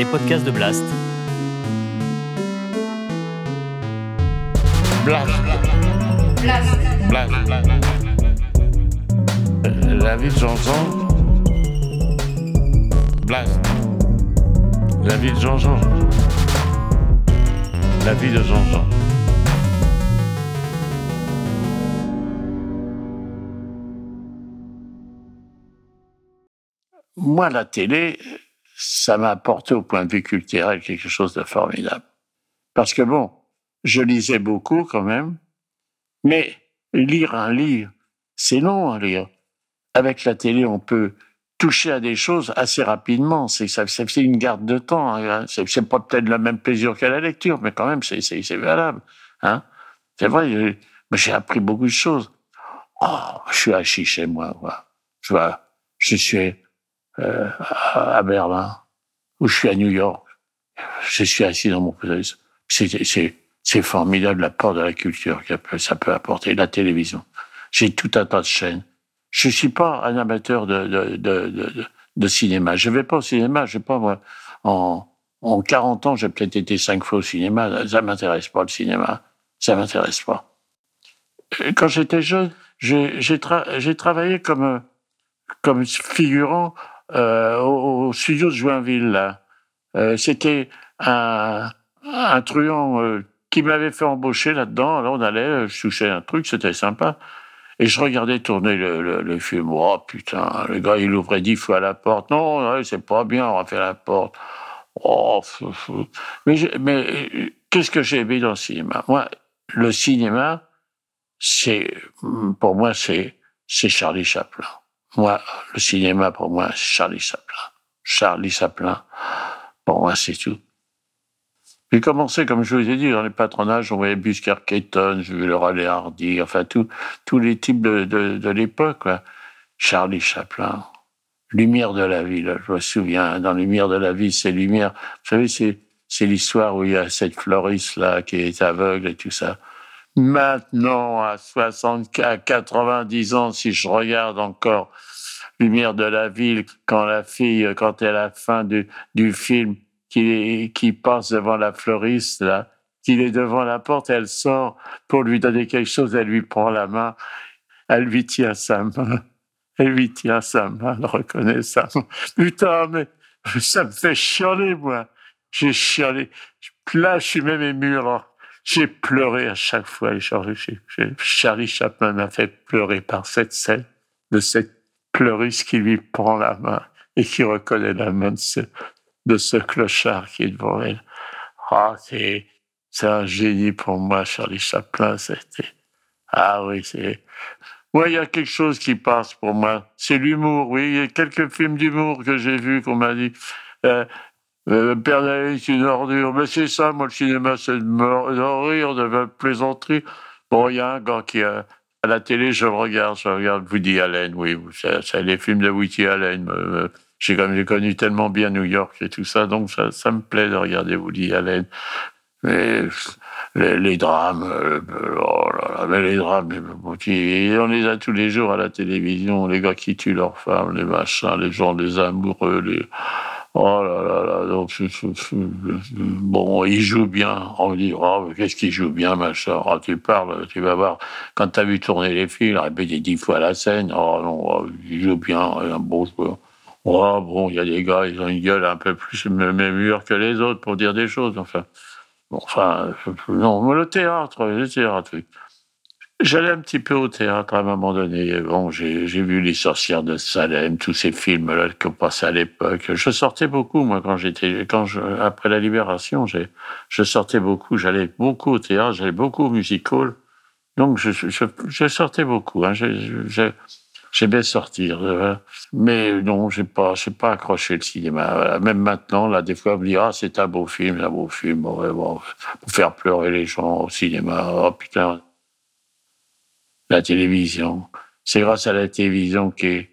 les podcasts de Blast. Blast. Blast. Euh, La vie de Jean-Jean. Blast. La vie de Jean-Jean. La vie de Jean-Jean. Moi, la télé, ça m'a apporté au point de vue culturel quelque chose de formidable. Parce que bon, je lisais beaucoup quand même, mais lire un livre, c'est long à lire. Avec la télé, on peut toucher à des choses assez rapidement. C'est ça, c'est une garde de temps. hein. C'est pas peut-être le même plaisir qu'à la lecture, mais quand même, c'est valable. Hein c'est vrai. J'ai appris beaucoup de choses. Oh, je suis assis chez moi. Quoi. Je vois, je suis euh, à Berlin ou je suis à New York. Je suis assis dans mon fauteuil. C'est formidable l'apport de la culture que ça peut apporter la télévision. J'ai tout un tas de chaînes. Je suis pas un amateur de, de, de, de, cinéma. Je vais pas au cinéma. Je pas, moi, en, en 40 ans, j'ai peut-être été cinq fois au cinéma. Ça m'intéresse pas, le cinéma. Ça m'intéresse pas. Quand j'étais jeune, j'ai tra- travaillé comme, comme figurant au, au studio de Joinville. Euh, C'était un, un truand euh, qui m'avait fait embaucher là-dedans. Alors on allait, euh, je touchais un truc, c'était sympa. Et je regardais tourner le, le, le film. Oh putain, le gars il ouvrait dix fois la porte. Non, c'est pas bien, on va faire la porte. Oh, fou, fou. Mais, mais euh, qu'est-ce que j'ai aimé dans le cinéma? Moi, le cinéma, c'est pour moi c'est c'est Charlie Chaplin. Moi, le cinéma pour moi c'est Charlie Chaplin. Charlie Chaplin, pour moi c'est tout. J'ai commencé, comme je vous ai dit, dans les patronages, on voyait Buscar Keaton, j'ai vu le Raleigh Hardy, enfin tout, tous les types de, de, de l'époque. Charlie Chaplin, Lumière de la vie, là, je me souviens, dans Lumière de la vie, c'est Lumière. Vous savez, c'est, c'est l'histoire où il y a cette fleuriste là qui est aveugle et tout ça. Maintenant, à 60, à 90 ans, si je regarde encore Lumière de la ville, quand la fille, quand elle à la fin du, du film, qui, qui passe devant la fleuriste, là, qu'il est devant la porte, elle sort pour lui donner quelque chose, elle lui prend la main, elle lui tient sa main, elle lui tient sa main, elle reconnaît sa. Putain, mais ça me fait chialer, moi. J'ai chialé. Là, je suis même ému, alors. J'ai pleuré à chaque fois. Charlie, Chaplin m'a fait pleurer par cette scène de cette pleuriste qui lui prend la main et qui reconnaît la main de ce, clochard qui est devant elle. Ah, c'est, c'est un génie pour moi, Charlie Chaplin. C'était, ah oui, c'est, ouais, il y a quelque chose qui passe pour moi. C'est l'humour, oui. Il y a quelques films d'humour que j'ai vus qu'on m'a dit, euh, euh, Père est une ordure. Mais c'est ça, moi, le cinéma, c'est de me- rire, de la plaisanterie. Bon, il y a un gars qui a, à la télé, je le regarde, je regarde Woody Allen, oui, c'est les films de Woody Allen. euh, j'ai comme j'ai connu tellement bien New York et tout ça, donc ça, me plaît de regarder Woody Allen. Mais les, les drames, euh, oh là là, mais les drames, on les a tous les jours à la télévision, les gars qui tuent leurs femmes, les machins, les gens, les amoureux, les oh là là là, donc bon, ils jouent bien. On me dit oh qu'est-ce qu'ils jouent bien, machin. Ah, tu parles, tu vas voir quand tu as vu tourner les films, répéter dix fois la scène. Oh non, oh, ils jouent bien, un bon joueur. Oh, bon, il y a des gars, ils ont une gueule un peu plus mûre que les autres pour dire des choses, enfin. Bon, enfin, non, mais le théâtre, le théâtre. J'allais un petit peu au théâtre à un moment donné. Bon, j'ai vu Les Sorcières de Salem, tous ces films-là qu'on passait à l'époque. Je sortais beaucoup, moi, quand j'étais, quand je, après la Libération, je sortais beaucoup. J'allais beaucoup au théâtre, j'allais beaucoup au musical. Donc, je, je, je sortais beaucoup. Hein. J'aimais sortir. euh, Mais non, j'ai pas, j'ai pas accroché le cinéma. Voilà. Même maintenant, là, des fois, on me dit, ah, c'est un beau film, un beau film. Ouais, bon, pour faire pleurer les gens au cinéma. Oh, putain. La télévision. C'est grâce à la télévision que,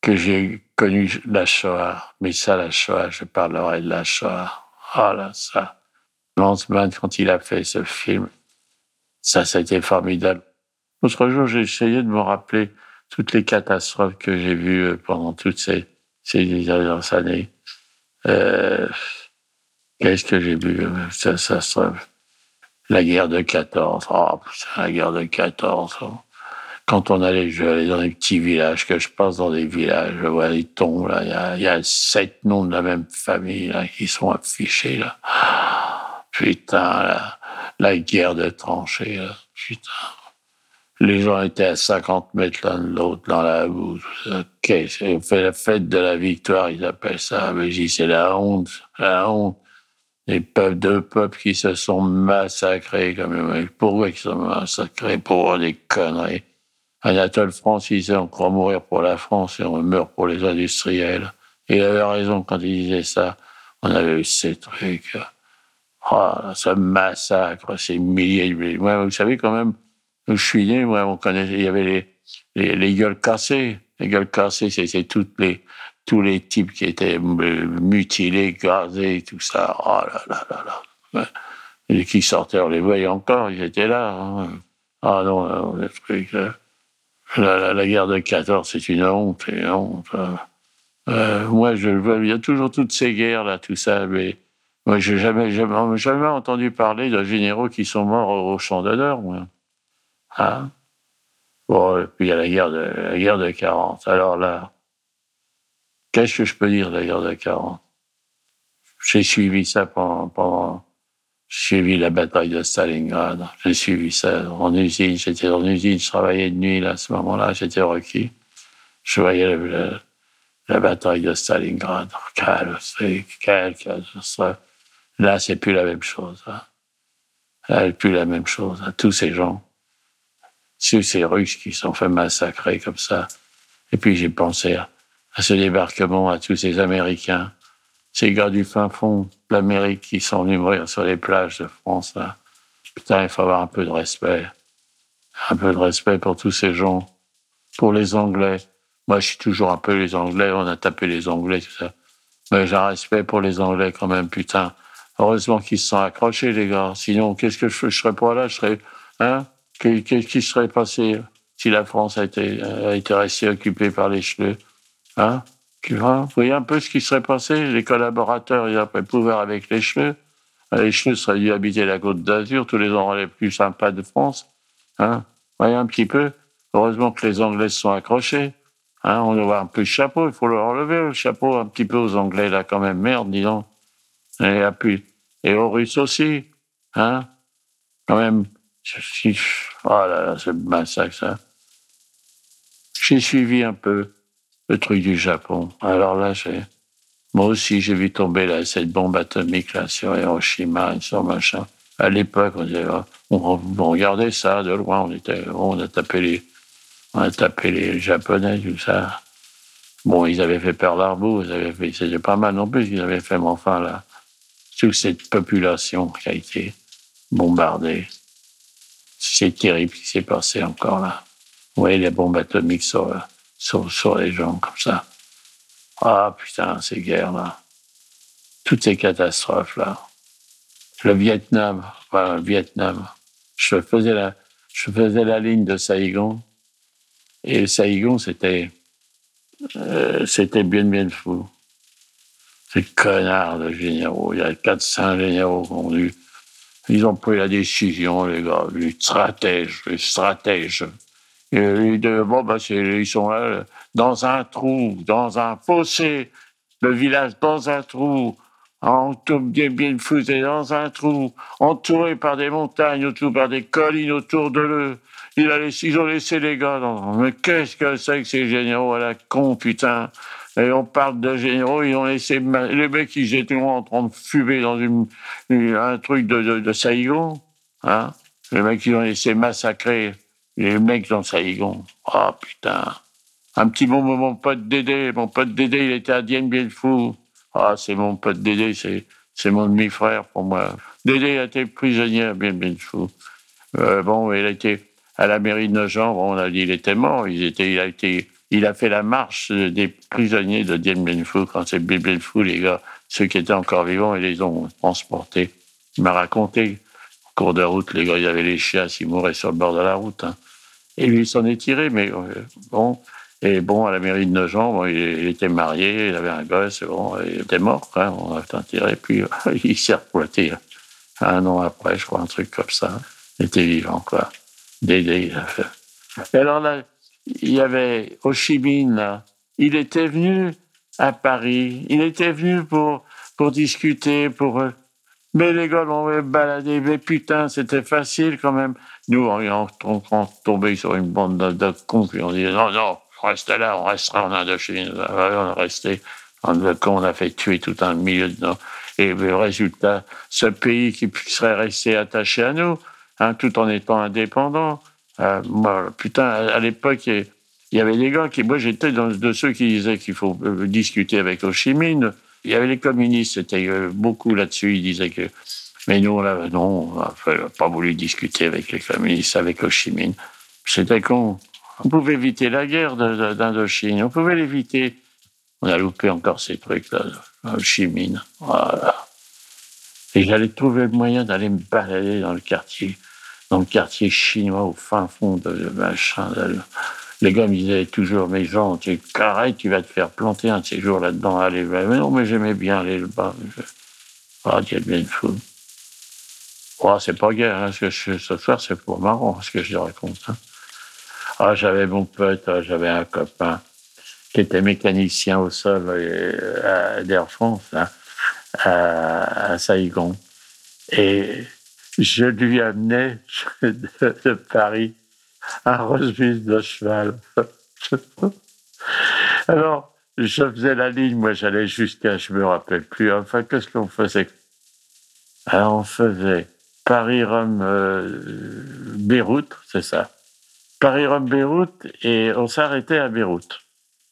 que j'ai connu la Shoah. Mais ça, la Shoah, je parlerai de la Shoah. Ah là, ça. Lanzmann, quand il a fait ce film, ça, été formidable. L'autre jour, j'ai essayé de me rappeler toutes les catastrophes que j'ai vues euh, pendant toutes ces, ces dernières années. Euh, Qu'est-ce que j'ai vu ça, ça, La guerre de 14. Oh, putain, la guerre de 14. Quand on allait, je dans des petits villages, que je passe dans des villages, je vois les tombes, là. Il y a, sept noms de la même famille, là, qui sont affichés, là. Putain, la, guerre de tranchées, là. Putain. Les gens étaient à 50 mètres l'un de l'autre dans la boue. Okay, on fait la fête de la victoire, ils appellent ça. Mais c'est la honte, la honte. Les peuples, deux peuples qui se sont massacrés comme. Pourquoi ils se sont massacrés? Pour des conneries? Anatole France, il disait on croit mourir pour la France et on meurt pour les industriels. Il avait raison quand il disait ça. On avait eu ces trucs. Oh, ce massacre, ces milliers de... Vous savez quand même, où je suis né, moi, on connaissait, il y avait les, les, les gueules cassées. Les gueules cassées, c'est toutes les, tous les types qui étaient mutilés, gazés, tout ça. Oh là là là là. Et qui sortaient, on les voyait encore, ils étaient là. Hein. Ah non, le truc, la, guerre de 14, c'est une honte, une honte. Euh, moi, je vois, il y a toujours toutes ces guerres là, tout ça, mais moi, j'ai jamais, jamais, entendu parler de généraux qui sont morts au, champ d'honneur, moi. Hein bon, puis il y a la guerre de la guerre de 40. Alors là, qu'est-ce que je peux dire de la guerre de 40 J'ai suivi ça pendant, j'ai suivi la bataille de Stalingrad. J'ai suivi ça en usine. J'étais en usine. Je travaillais de nuit là, à ce moment-là. J'étais requis. Je voyais la, bataille de Stalingrad. Quel, quel, quel, Là, c'est plus la même chose. Là, c'est plus la même chose. Tous ces gens, tous ces Russes qui sont fait massacrer comme ça. Et puis j'ai pensé à, à ce débarquement, à tous ces Américains ces gars du fin fond de l'Amérique qui sont venus sur les plages de France, là. Putain, il faut avoir un peu de respect. Un peu de respect pour tous ces gens. Pour les Anglais. Moi, je suis toujours un peu les Anglais. On a tapé les Anglais, tout ça. Mais j'ai un respect pour les Anglais quand même, putain. Heureusement qu'ils se sont accrochés, les gars. Sinon, qu'est-ce que je, je serais pas là? Je serais, hein? Qu'est-ce qui serait passé si la France a été, a été restée occupée par les cheveux? Hein? Vous voyez un peu ce qui serait passé Les collaborateurs, ils auraient pouvoir avec les cheveux. Les cheveux seraient dû habiter la côte d'Azur, tous les endroits les plus sympas de France. Hein voyez un petit peu. Heureusement que les Anglais se sont accrochés. Hein on doit voir un peu le chapeau, il faut leur enlever le chapeau un petit peu aux Anglais, là, quand même. Merde, dis donc. Et, puis, et aux Russes aussi. Hein Quand même. Oh là là, c'est massacre, ça. J'ai suivi un peu le truc du Japon. Alors là, moi aussi, j'ai vu tomber là, cette bombe atomique là, sur Hiroshima et sur machin. À l'époque, on, disait, on, regardait ça de loin, on a tapé les, on a tapé les Japonais, tout ça. Bon, ils avaient fait Pearl Harbor, ils avaient fait, c'était pas mal non plus qu'ils avaient fait, mais enfin là, toute cette population qui a été bombardée, c'est terrible ce qui s'est passé encore là. Vous voyez les bombes atomiques sur, sur, sur les gens comme ça. Ah putain, ces guerres-là. Toutes ces catastrophes-là. Le Vietnam, enfin, le Vietnam. Je faisais la, je faisais la ligne de Saigon. Et Saigon, c'était, euh, c'était bien, bien fou. Ces connards de généraux. Il y a 400 généraux qui ont eu, ils ont pris la décision, les gars, les stratèges, les stratèges. Et de, bon, bah, ils sont là, dans un trou, dans un fossé, le village dans un trou, en bien, bien fouté dans un trou, entouré par des montagnes, autour par des collines autour de eux. Il a laissé, ils ont laissé les gars dans. Mais qu'est-ce que c'est que ces généraux à la con, putain? Et on parle de généraux, ils ont laissé les mecs, ils étaient en train de fumer dans une, un truc de, de, de hein? Les mecs, ils ont laissé massacrer les mecs dans Saigon. Ah, oh, putain. Un petit mot, mon pote Dédé. Mon pote Dédé, il était à Dien Bien Fou. Ah, c'est mon pote Dédé, c'est, c'est mon demi-frère pour moi. Dédé a été prisonnier à Bien Bien Fou. Euh, bon, il a été à la mairie de Nogent. on a dit il était mort. Il, était, il, a été, il a fait la marche des prisonniers de Dien Bien Phu quand c'est Bien Bien Phu, les gars. Ceux qui étaient encore vivants, ils les ont transportés. Il m'a raconté cours de route, les gars, il y avait les chiens, ils mouraient sur le bord de la route. Hein. Et il s'en est tiré, mais euh, bon. Et bon, à la mairie de Nogent, il, était marié, il avait un gosse, bon, il était mort, hein, on a tiré, puis il s'est reploité un an après, je crois, un truc comme ça. Il était vivant, quoi. Dédé, Et alors là, il y avait Ho là. Il était venu à Paris. Il était venu pour, pour discuter, pour. Euh, mais les gars l'ont baladé. Mais putain, c'était facile quand même. Nous, on, on, on tombait sur une bande de, cons, puis on disait non, non, on reste là, on restera en Indochine. On est resté. En on a fait tuer tout un milieu de nos. Et le résultat, ce pays qui serait resté attaché à nous, hein, tout en étant indépendant. Euh, moi, putain, à, l'époque, il y avait des gars qui, moi, j'étais de ceux qui disaient qu'il faut euh, discuter avec Ho Chi Minh. Il y avait les communistes, c'était euh, beaucoup là-dessus. Ils disaient que, mais nous, là, non, on n'a pas voulu discuter avec les communistes, avec Ho Chi Minh. C'était con. On pouvait éviter la guerre d'Indochine. On pouvait l'éviter. On a loupé encore ces trucs-là, Ho Chi Minh. Voilà. Et j'allais trouver le moyen d'aller me balader dans le quartier, dans le quartier chinois au fin fond de machin. Les gars me disaient toujours, mais Jean, tu es tu vas te faire planter un de ces jours là-dedans. Allez, mais non, mais j'aimais bien aller là-bas. Ah, Dieu bien fou. Oh, c'est pas guère, hein, ce, que ce soir, c'est pour marrant, ce que je raconte. Hein. Ah, j'avais mon pote, ah, j'avais un copain qui était mécanicien au sol euh, d'Air France, hein, à, à Saigon. Et je lui amenais de Paris un rosebif de cheval. Alors, je faisais la ligne, moi j'allais jusqu'à, je me rappelle plus, enfin, qu'est-ce qu'on faisait? Alors, on faisait Paris-Rome, euh, c'est ça. Paris-Rome, Beyrouth, et on s'arrêtait à Beyrouth.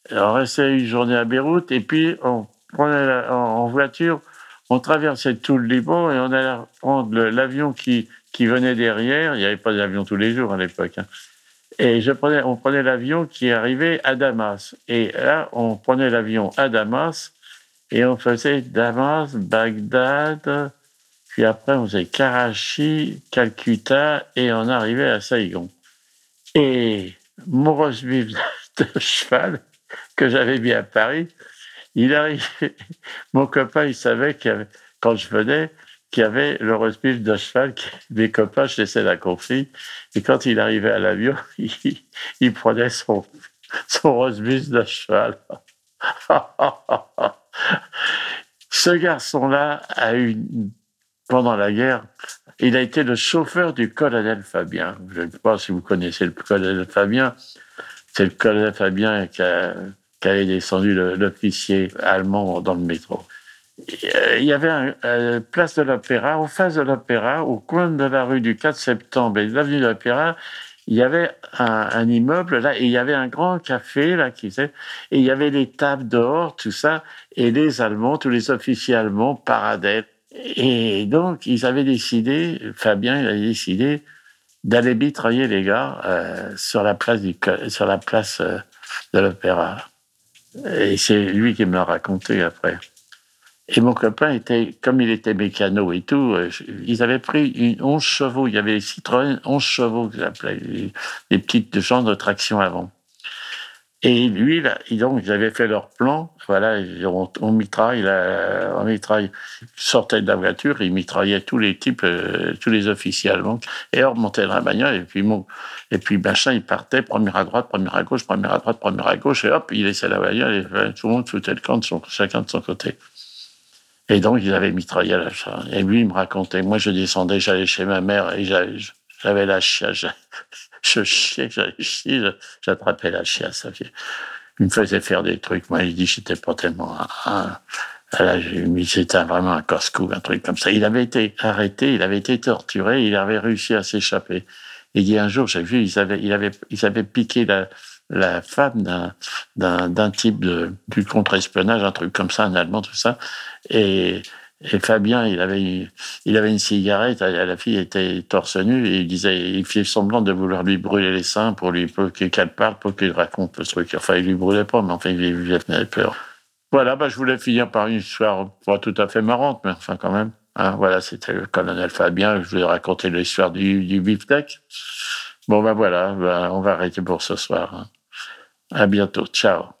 on restait une journée à Beyrouth, et puis on prenait en voiture, on traversait tout le Liban et on allait prendre l'avion qui, qui venait derrière. Il n'y avait pas d'avion tous les jours à l'époque. Hein. Et on prenait l'avion qui arrivait à Damas. Et là, on prenait l'avion à Damas et on faisait Damas, Bagdad, puis après on faisait Karachi, Calcutta et on arrivait à Saigon. Et mon rosebif de cheval que j'avais mis à Paris, il arrive, mon copain, il savait qu'il quand je venais, qu'il y avait le roast de cheval, mes copains, je laissais la confie. Et quand il arrivait à l'avion, il, prenait son, son roast de cheval. Ce garçon-là a eu, pendant la guerre, il a été le chauffeur du colonel Fabien. Je ne sais pas si vous connaissez le colonel Fabien. C'est le colonel Fabien qui a descendu l'officier allemand dans le métro. Euh, il y avait une euh, place de l'Opéra, en face de l'Opéra, au coin de la rue du 4 septembre et de l'avenue de l'Opéra, il y avait un, immeuble là et il y avait un grand café là qui et il y avait des tables dehors tout ça et les Allemands tous les officiers allemands paradaient et donc ils avaient décidé Fabien il a décidé d'aller mitrailler les gars euh, sur la place du sur la place de l'Opéra et c'est lui qui me l'a raconté après. Et mon copain était, comme il était mécano et tout, euh, ils avaient pris une 11 chevaux. Il y avait les Citroën 11 chevaux, que j'appelais, les, petites gens de traction avant. Et lui, là, donc, ils avaient fait leur plan. Voilà, on, on mitraille, on mitraille. sortait de la voiture, ils mitraillaient tous les types, euh, tous les officiers allemands. Et on remontait dans la bagnole, et puis, mon, et puis, machin, il partait, première à droite, première à gauche, première à droite, première à gauche, et hop, il laissait la bagnole, et euh, tout le monde foutait le camp de son, chacun de son côté. Et donc, ils avaient mitraillé la chasse. Et lui, il me racontait, moi, je descendais, j'allais chez ma mère, et j'avais la chiasse je chiais, j'allais chier, j'attrapais la chiasse. Il me faisait faire des trucs. Moi, il dit, j'étais pas tellement un, c'était vraiment un casse-cou, un truc comme ça. Il avait été arrêté, il avait été torturé, il avait réussi à s'échapper. Il y a un jour, j'ai vu, ils avaient, il avait, ils avaient piqué la, la femme d'un, d'un, type du contre-espionnage, un truc comme ça, un Allemand, tout ça. Et et Fabien, il avait, il avait une cigarette, la fille était torse nu, et il disait, il fit semblant de vouloir lui brûler les seins pour lui, pour qu'elle parle, pour qu'il raconte le truc. Enfin, il lui brûlait pas, mais enfin, il, il avait peur. Voilà, bah, je voulais finir par une histoire pas tout à fait marrante, mais enfin, quand même. Hein, voilà, c'était le colonel Fabien, je voulais raconter l'histoire du, du. Bon, ben voilà, bah, on va arrêter pour ce soir. Hein. À bientôt. Ciao.